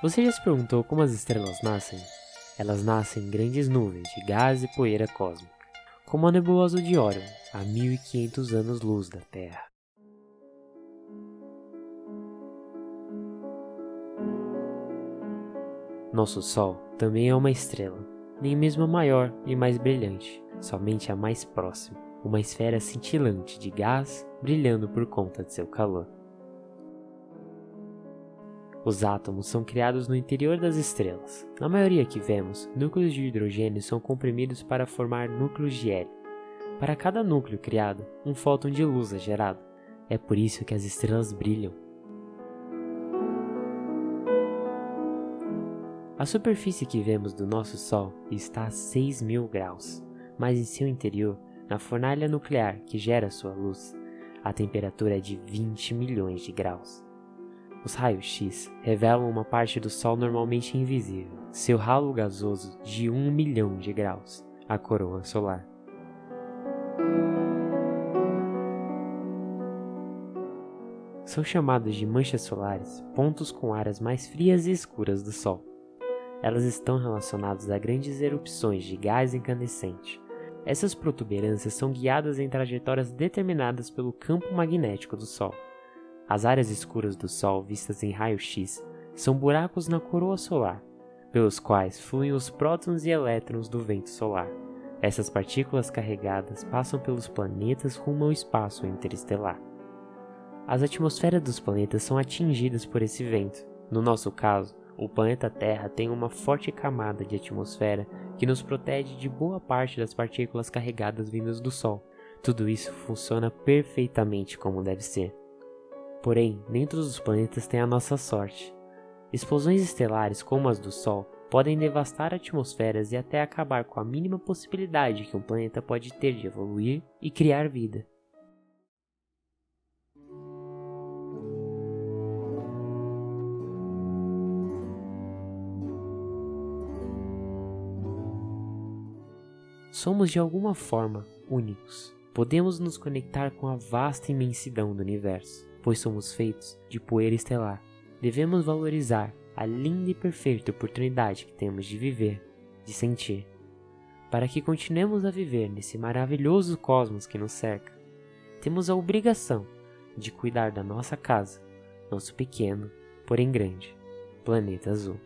Você já se perguntou como as estrelas nascem? Elas nascem em grandes nuvens de gás e poeira cósmica, como a nebulosa de Orion, a 1500 anos-luz da Terra. Nosso Sol também é uma estrela, nem mesmo a maior e mais brilhante, somente a mais próxima, uma esfera cintilante de gás brilhando por conta de seu calor. Os átomos são criados no interior das estrelas. Na maioria que vemos, núcleos de hidrogênio são comprimidos para formar núcleos de hélio. Para cada núcleo criado, um fóton de luz é gerado. É por isso que as estrelas brilham. A superfície que vemos do nosso Sol está a 6 mil graus, mas em seu interior, na fornalha nuclear que gera sua luz, a temperatura é de 20 milhões de graus. Os raios-x revelam uma parte do Sol normalmente invisível, seu halo gasoso de 1 milhão de graus, a coroa solar. São chamados de manchas solares pontos com áreas mais frias e escuras do Sol. Elas estão relacionadas a grandes erupções de gás incandescente. Essas protuberâncias são guiadas em trajetórias determinadas pelo campo magnético do Sol. As áreas escuras do Sol vistas em raio-x são buracos na coroa solar, pelos quais fluem os prótons e elétrons do vento solar. Essas partículas carregadas passam pelos planetas rumo ao espaço interestelar. As atmosferas dos planetas são atingidas por esse vento. No nosso caso, o planeta Terra tem uma forte camada de atmosfera que nos protege de boa parte das partículas carregadas vindas do Sol. Tudo isso funciona perfeitamente como deve ser. Porém, nem todos os planetas têm a nossa sorte. Explosões estelares como as do Sol podem devastar atmosferas e até acabar com a mínima possibilidade que um planeta pode ter de evoluir e criar vida. Somos de alguma forma únicos. Podemos nos conectar com a vasta imensidão do universo, pois somos feitos de poeira estelar. Devemos valorizar a linda e perfeita oportunidade que temos de viver, de sentir, para que continuemos a viver nesse maravilhoso cosmos que nos cerca. Temos a obrigação de cuidar da nossa casa, nosso pequeno, porém grande, planeta azul.